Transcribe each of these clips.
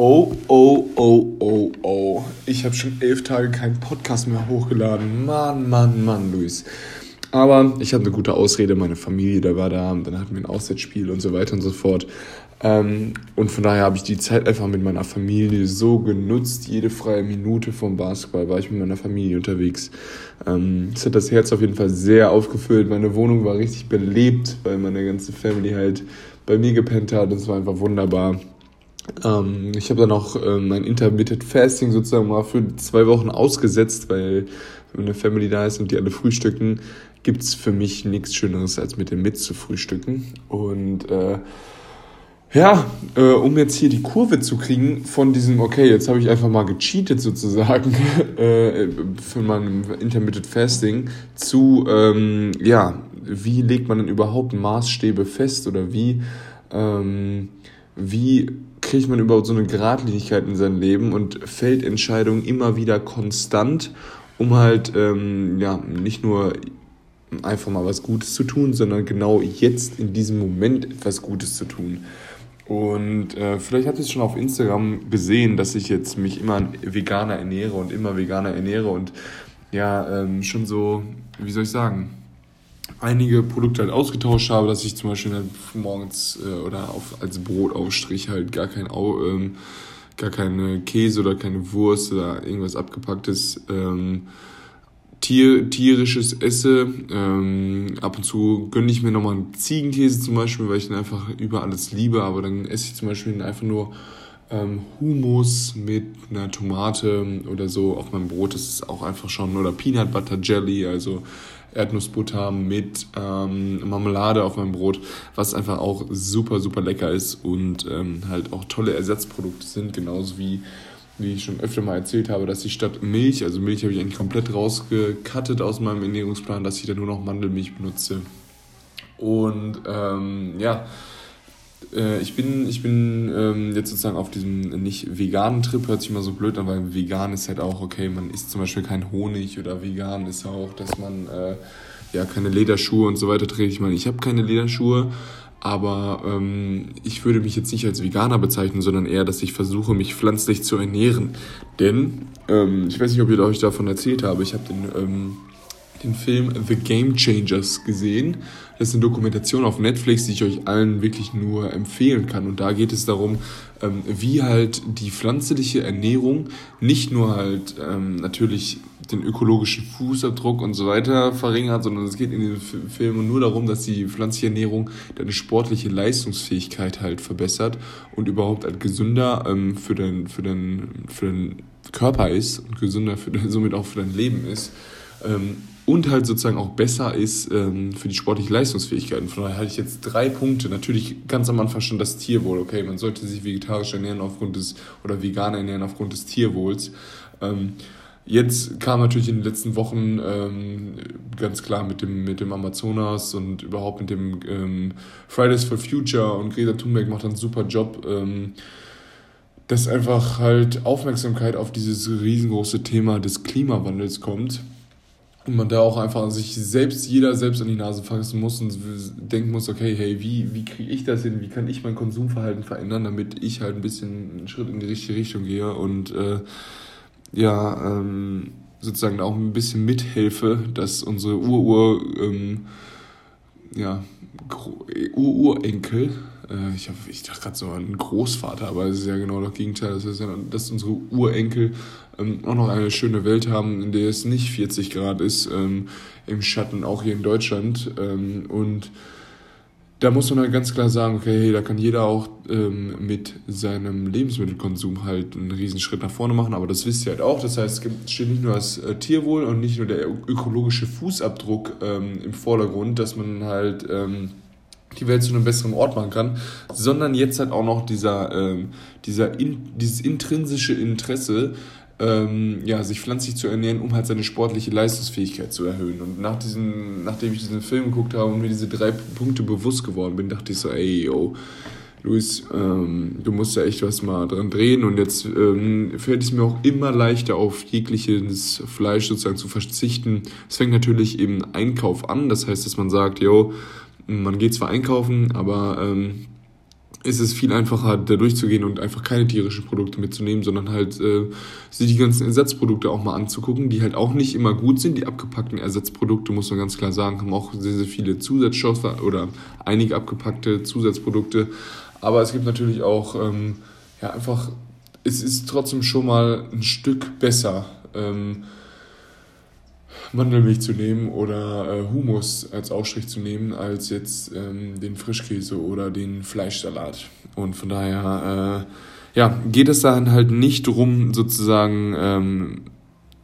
Oh, oh, oh, oh, oh. Ich habe schon elf Tage keinen Podcast mehr hochgeladen. Mann, Mann, Mann, Luis. Aber ich habe eine gute Ausrede. Meine Familie, da war da. Dann hatten wir ein Auswärtsspiel und so weiter und so fort. Ähm, und von daher habe ich die Zeit einfach mit meiner Familie so genutzt. Jede freie Minute vom Basketball war ich mit meiner Familie unterwegs. Ähm, es hat das Herz auf jeden Fall sehr aufgefüllt. Meine Wohnung war richtig belebt, weil meine ganze Family halt bei mir gepennt hat. Das war einfach wunderbar. Ähm, ich habe dann auch ähm, mein Intermittent Fasting sozusagen mal für zwei Wochen ausgesetzt, weil wenn eine Family da ist und die alle frühstücken, gibt es für mich nichts Schöneres, als mit dem mit zu frühstücken. Und äh, ja, äh, um jetzt hier die Kurve zu kriegen von diesem, okay, jetzt habe ich einfach mal gecheatet sozusagen äh, für mein Intermittent Fasting zu, ähm, ja, wie legt man denn überhaupt Maßstäbe fest oder wie, ähm, wie kriegt man überhaupt so eine Geradlinigkeit in sein Leben und fällt Entscheidungen immer wieder konstant, um halt ähm, ja nicht nur einfach mal was Gutes zu tun, sondern genau jetzt in diesem Moment etwas Gutes zu tun. Und äh, vielleicht habt ihr es schon auf Instagram gesehen, dass ich jetzt mich immer veganer ernähre und immer veganer ernähre und ja, ähm, schon so, wie soll ich sagen, einige Produkte halt ausgetauscht habe, dass ich zum Beispiel halt morgens äh, oder auf, als Brotaufstrich halt gar kein Au, ähm, gar keine Käse oder keine Wurst oder irgendwas abgepacktes ähm, Tier, tierisches esse. Ähm, ab und zu gönne ich mir nochmal einen Ziegenkäse zum Beispiel, weil ich ihn einfach über alles liebe, aber dann esse ich zum Beispiel einfach nur ähm, Hummus mit einer Tomate oder so auf meinem Brot. Das ist auch einfach schon, oder Peanut Butter Jelly, also Erdnussbutter mit ähm, Marmelade auf meinem Brot, was einfach auch super, super lecker ist und ähm, halt auch tolle Ersatzprodukte sind, genauso wie, wie ich schon öfter mal erzählt habe, dass ich statt Milch, also Milch habe ich eigentlich komplett rausgekattet aus meinem Ernährungsplan, dass ich dann nur noch Mandelmilch benutze. Und ähm, ja, äh, ich bin, ich bin ähm, jetzt sozusagen auf diesem nicht veganen Trip, hört sich immer so blöd an, weil vegan ist halt auch, okay, man isst zum Beispiel kein Honig oder vegan ist auch, dass man äh, ja keine Lederschuhe und so weiter trägt. Ich meine, ich habe keine Lederschuhe, aber ähm, ich würde mich jetzt nicht als Veganer bezeichnen, sondern eher, dass ich versuche, mich pflanzlich zu ernähren. Denn, ähm, ich weiß nicht, ob ich euch davon erzählt habe, ich habe den, ähm, den Film The Game Changers gesehen das ist eine Dokumentation auf Netflix, die ich euch allen wirklich nur empfehlen kann. Und da geht es darum, ähm, wie halt die pflanzliche Ernährung nicht nur halt ähm, natürlich den ökologischen Fußabdruck und so weiter verringert, sondern es geht in den Filmen nur darum, dass die pflanzliche Ernährung deine sportliche Leistungsfähigkeit halt verbessert und überhaupt halt gesünder ähm, für, dein, für, dein, für deinen Körper ist und gesünder für, somit auch für dein Leben ist. Und halt sozusagen auch besser ist ähm, für die sportliche Leistungsfähigkeit. Und von daher hatte ich jetzt drei Punkte. Natürlich ganz am Anfang schon das Tierwohl. Okay, man sollte sich vegetarisch ernähren aufgrund des, oder vegan ernähren aufgrund des Tierwohls. Ähm, jetzt kam natürlich in den letzten Wochen ähm, ganz klar mit dem, mit dem Amazonas und überhaupt mit dem ähm, Fridays for Future und Greta Thunberg macht einen super Job. Ähm, dass einfach halt Aufmerksamkeit auf dieses riesengroße Thema des Klimawandels kommt und man da auch einfach sich selbst, jeder selbst an die Nase fassen muss und denken muss, okay, hey, wie, wie kriege ich das hin? Wie kann ich mein Konsumverhalten verändern, damit ich halt ein bisschen einen Schritt in die richtige Richtung gehe und äh, ja, ähm, sozusagen auch ein bisschen mithelfe, dass unsere Ur-Ur, ähm, ja, Ur-Urenkel, äh, ich, hab, ich dachte gerade so an Großvater, aber es ist ja genau das Gegenteil, das heißt ja, dass unsere Urenkel ähm, auch noch eine schöne Welt haben, in der es nicht 40 Grad ist, ähm, im Schatten, auch hier in Deutschland. Ähm, und da muss man halt ganz klar sagen, okay, hey, da kann jeder auch ähm, mit seinem Lebensmittelkonsum halt einen Riesenschritt nach vorne machen, aber das wisst ihr halt auch. Das heißt, es steht nicht nur das äh, Tierwohl und nicht nur der ökologische Fußabdruck ähm, im Vordergrund, dass man halt ähm, die Welt zu einem besseren Ort machen kann, sondern jetzt halt auch noch dieser, ähm, dieser in, dieses intrinsische Interesse, ähm, ja, sich pflanzlich zu ernähren, um halt seine sportliche Leistungsfähigkeit zu erhöhen. Und nach diesem, nachdem ich diesen Film geguckt habe und mir diese drei Punkte bewusst geworden bin, dachte ich so, ey, yo, Luis, ähm, du musst da echt was mal dran drehen und jetzt ähm, fällt es mir auch immer leichter, auf jegliches Fleisch sozusagen zu verzichten. Es fängt natürlich im Einkauf an, das heißt, dass man sagt, yo, man geht zwar einkaufen, aber ähm, ist es viel einfacher, da durchzugehen und einfach keine tierischen Produkte mitzunehmen, sondern halt äh, sich die ganzen Ersatzprodukte auch mal anzugucken, die halt auch nicht immer gut sind. Die abgepackten Ersatzprodukte, muss man ganz klar sagen, haben auch sehr, sehr viele Zusatzstoffe oder einige abgepackte Zusatzprodukte. Aber es gibt natürlich auch, ähm, ja, einfach, es ist trotzdem schon mal ein Stück besser. Ähm, Mandelmilch zu nehmen oder äh, Hummus als Ausstrich zu nehmen, als jetzt ähm, den Frischkäse oder den Fleischsalat. Und von daher äh, ja, geht es dann halt nicht darum, sozusagen, ähm,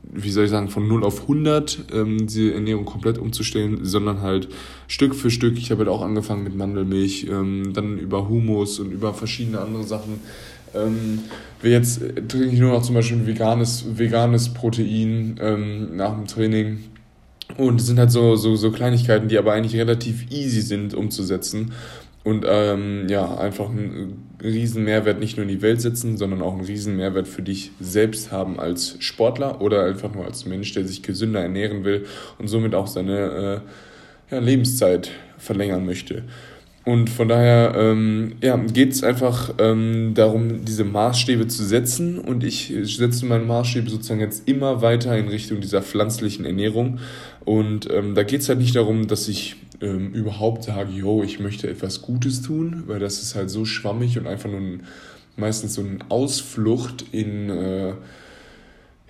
wie soll ich sagen, von 0 auf 100 ähm, die Ernährung komplett umzustellen, sondern halt Stück für Stück. Ich habe halt auch angefangen mit Mandelmilch, ähm, dann über Hummus und über verschiedene andere Sachen ähm, jetzt trinke ich nur noch zum Beispiel veganes, veganes Protein ähm, nach dem Training. Und es sind halt so, so, so Kleinigkeiten, die aber eigentlich relativ easy sind umzusetzen. Und ähm, ja, einfach einen riesen Mehrwert nicht nur in die Welt setzen, sondern auch einen riesen Mehrwert für dich selbst haben als Sportler oder einfach nur als Mensch, der sich gesünder ernähren will und somit auch seine äh, ja, Lebenszeit verlängern möchte. Und von daher ähm, ja, geht es einfach ähm, darum, diese Maßstäbe zu setzen. Und ich setze meine Maßstäbe sozusagen jetzt immer weiter in Richtung dieser pflanzlichen Ernährung. Und ähm, da geht es halt nicht darum, dass ich ähm, überhaupt sage, yo, ich möchte etwas Gutes tun, weil das ist halt so schwammig und einfach nur ein, meistens so eine Ausflucht in, äh,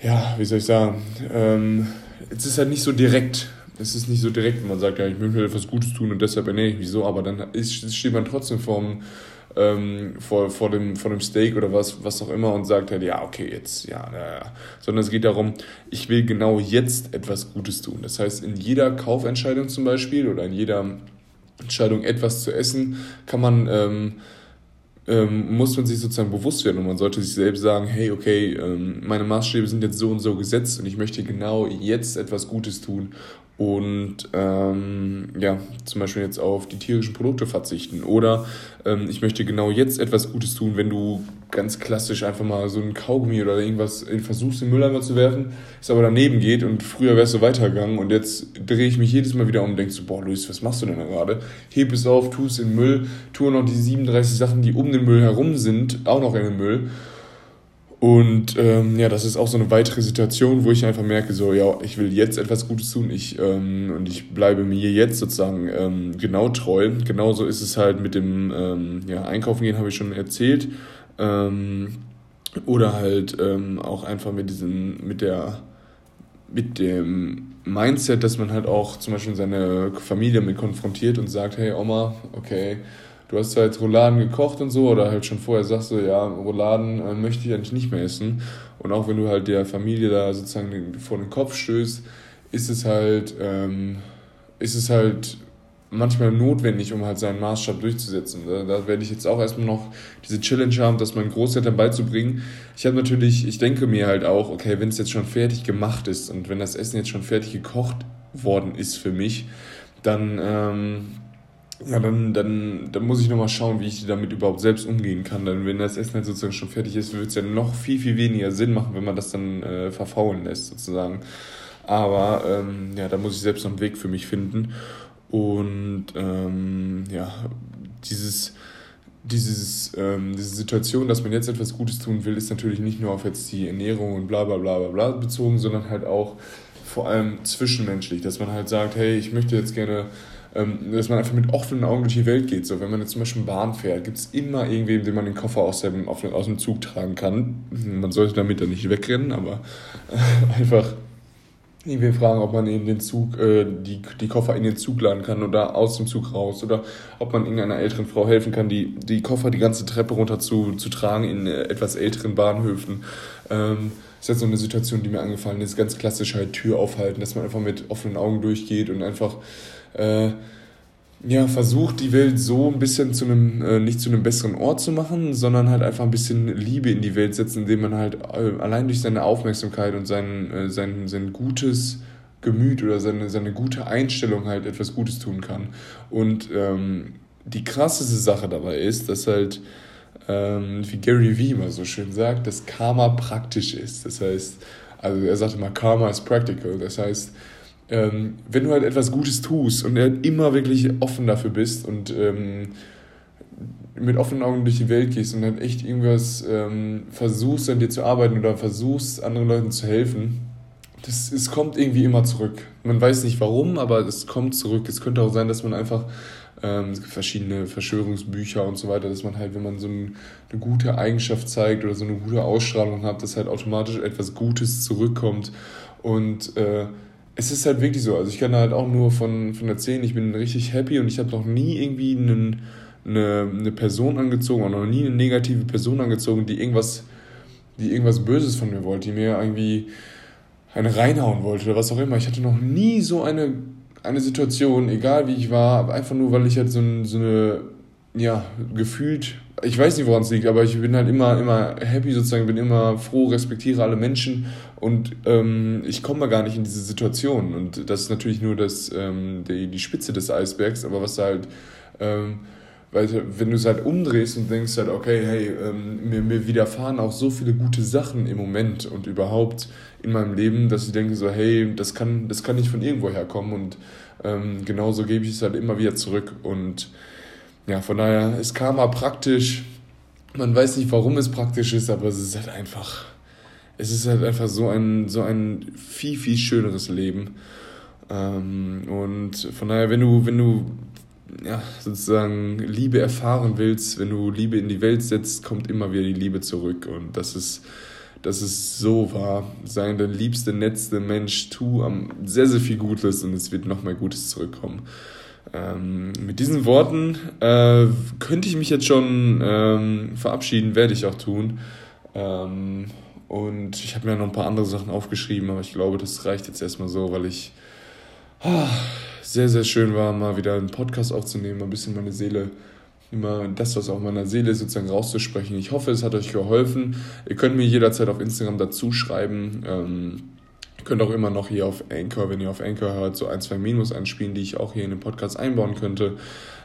ja, wie soll ich sagen, ähm, es ist halt nicht so direkt es ist nicht so direkt, wenn man sagt, ja, ich möchte etwas Gutes tun und deshalb ernähre ich mich so, aber dann ist, steht man trotzdem vorm, ähm, vor, vor, dem, vor dem Steak oder was, was auch immer und sagt halt, ja, okay, jetzt, ja, ja, ja. Sondern es geht darum, ich will genau jetzt etwas Gutes tun. Das heißt, in jeder Kaufentscheidung zum Beispiel oder in jeder Entscheidung, etwas zu essen, kann man, ähm, ähm, muss man sich sozusagen bewusst werden und man sollte sich selbst sagen, hey, okay, ähm, meine Maßstäbe sind jetzt so und so gesetzt und ich möchte genau jetzt etwas Gutes tun und ähm, ja, zum Beispiel jetzt auf die tierischen Produkte verzichten. Oder ähm, ich möchte genau jetzt etwas Gutes tun, wenn du ganz klassisch einfach mal so ein Kaugummi oder irgendwas versuchst, in den Mülleimer zu werfen, es aber daneben geht und früher wärst du weitergegangen und jetzt drehe ich mich jedes Mal wieder um und denkst so, boah, Luis, was machst du denn da gerade? Heb es auf, tu es in den Müll, tu noch die 37 Sachen, die um den Müll herum sind, auch noch in den Müll. Und ähm, ja, das ist auch so eine weitere Situation, wo ich einfach merke, so, ja, ich will jetzt etwas Gutes tun ich, ähm, und ich bleibe mir jetzt sozusagen ähm, genau treu. Genauso ist es halt mit dem ähm, ja, Einkaufen gehen, habe ich schon erzählt. Ähm, oder halt ähm, auch einfach mit diesem, mit der, mit dem Mindset, dass man halt auch zum Beispiel seine Familie mit konfrontiert und sagt, hey Oma, okay, du hast halt Rouladen gekocht und so oder halt schon vorher sagst du, ja, Rouladen äh, möchte ich eigentlich nicht mehr essen. Und auch wenn du halt der Familie da sozusagen vor den Kopf stößt, ist es halt, ähm, ist es halt manchmal notwendig, um halt seinen Maßstab durchzusetzen. Da, da werde ich jetzt auch erstmal noch diese Challenge haben, das meinen Großeltern beizubringen. Ich habe natürlich, ich denke mir halt auch, okay, wenn es jetzt schon fertig gemacht ist und wenn das Essen jetzt schon fertig gekocht worden ist für mich, dann ähm, ja, dann, dann, dann muss ich nochmal schauen, wie ich damit überhaupt selbst umgehen kann. Denn wenn das Essen halt sozusagen schon fertig ist, wird es ja noch viel, viel weniger Sinn machen, wenn man das dann äh, verfaulen lässt, sozusagen. Aber ähm, ja, da muss ich selbst noch einen Weg für mich finden. Und ähm, ja, dieses, dieses, ähm, diese Situation, dass man jetzt etwas Gutes tun will, ist natürlich nicht nur auf jetzt die Ernährung und bla bla bla bla bla bezogen, sondern halt auch vor allem zwischenmenschlich, dass man halt sagt, hey, ich möchte jetzt gerne ähm, dass man einfach mit offenen Augen durch die Welt geht. So, wenn man jetzt zum Beispiel Bahn fährt, gibt es immer irgendwen, dem man den Koffer aus dem, aus dem Zug tragen kann. Man sollte damit dann nicht wegrennen, aber einfach irgendwie fragen, ob man in den Zug, äh, die, die Koffer in den Zug laden kann oder aus dem Zug raus oder ob man irgendeiner älteren Frau helfen kann, die, die Koffer die ganze Treppe runter zu, zu tragen in äh, etwas älteren Bahnhöfen. Ähm, ist jetzt so eine Situation, die mir angefallen ist, ganz klassisch halt Tür aufhalten, dass man einfach mit offenen Augen durchgeht und einfach äh, ja, versucht, die Welt so ein bisschen zu einem, äh, nicht zu einem besseren Ort zu machen, sondern halt einfach ein bisschen Liebe in die Welt setzen, indem man halt äh, allein durch seine Aufmerksamkeit und sein, äh, sein, sein gutes Gemüt oder seine, seine gute Einstellung halt etwas Gutes tun kann. Und ähm, die krasseste Sache dabei ist, dass halt, ähm, wie Gary Vee immer so schön sagt, dass Karma praktisch ist. Das heißt, also er sagt immer, Karma is practical. Das heißt, ähm, wenn du halt etwas Gutes tust und halt immer wirklich offen dafür bist und ähm, mit offenen Augen durch die Welt gehst und dann echt irgendwas ähm, versuchst, an dir zu arbeiten oder versuchst, anderen Leuten zu helfen, das, es kommt irgendwie immer zurück. Man weiß nicht warum, aber es kommt zurück. Es könnte auch sein, dass man einfach ähm, es gibt verschiedene Verschwörungsbücher und so weiter, dass man halt, wenn man so ein, eine gute Eigenschaft zeigt oder so eine gute Ausstrahlung hat, dass halt automatisch etwas Gutes zurückkommt. Und äh, es ist halt wirklich so. Also ich kann halt auch nur von, von erzählen, ich bin richtig happy und ich habe noch nie irgendwie einen, eine, eine Person angezogen oder noch nie eine negative Person angezogen, die irgendwas, die irgendwas Böses von mir wollte, die mir irgendwie eine reinhauen wollte oder was auch immer. Ich hatte noch nie so eine eine Situation, egal wie ich war, einfach nur, weil ich halt so, so eine, ja, gefühlt, ich weiß nicht, woran es liegt, aber ich bin halt immer, immer happy sozusagen, bin immer froh, respektiere alle Menschen und ähm, ich komme mal gar nicht in diese Situation. Und das ist natürlich nur das, ähm, die, die Spitze des Eisbergs, aber was halt, ähm, weil wenn du es halt umdrehst und denkst halt, okay, hey, ähm, mir, mir widerfahren auch so viele gute Sachen im Moment und überhaupt in meinem Leben, dass ich denke so, hey, das kann, das kann nicht von irgendwo herkommen und ähm, genauso gebe ich es halt immer wieder zurück und ja, von daher ist Karma praktisch. Man weiß nicht, warum es praktisch ist, aber es ist halt einfach, es ist halt einfach so ein, so ein viel, viel schöneres Leben. Ähm, und von daher, wenn du, wenn du ja, sozusagen Liebe erfahren willst, wenn du Liebe in die Welt setzt, kommt immer wieder die Liebe zurück. Und das ist, das ist so wahr. Sei der liebste, netzte Mensch, tu am sehr, sehr viel Gutes und es wird noch mehr Gutes zurückkommen. Ähm, mit diesen Worten äh, könnte ich mich jetzt schon ähm, verabschieden, werde ich auch tun. Ähm, und ich habe mir noch ein paar andere Sachen aufgeschrieben, aber ich glaube, das reicht jetzt erstmal so, weil ich sehr, sehr schön war, mal wieder einen Podcast aufzunehmen, ein bisschen meine Seele, immer das, was auf meiner Seele sozusagen rauszusprechen. Ich hoffe, es hat euch geholfen. Ihr könnt mir jederzeit auf Instagram dazu schreiben. Ähm, ihr könnt auch immer noch hier auf Anchor, wenn ihr auf Anchor hört, so ein, zwei Minus einspielen, die ich auch hier in den Podcast einbauen könnte.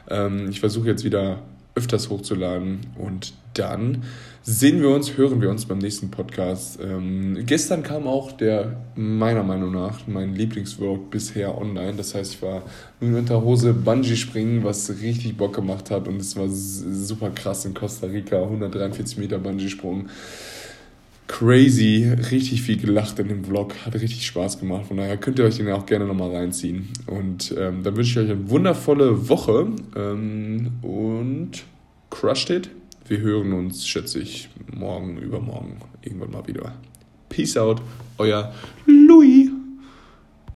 Ähm, ich versuche jetzt wieder öfters hochzuladen und dann sehen wir uns, hören wir uns beim nächsten Podcast. Ähm, gestern kam auch der, meiner Meinung nach, mein Lieblingsvlog bisher online. Das heißt, ich war in Unterhose Bungee springen, was richtig Bock gemacht hat und es war super krass in Costa Rica, 143 Meter Bungee Sprung. Crazy, richtig viel gelacht in dem Vlog, hat richtig Spaß gemacht. Von daher könnt ihr euch den auch gerne nochmal reinziehen. Und ähm, dann wünsche ich euch eine wundervolle Woche ähm, und crushed it. Wir hören uns, schätze ich, morgen, übermorgen irgendwann mal wieder. Peace out, euer Louis.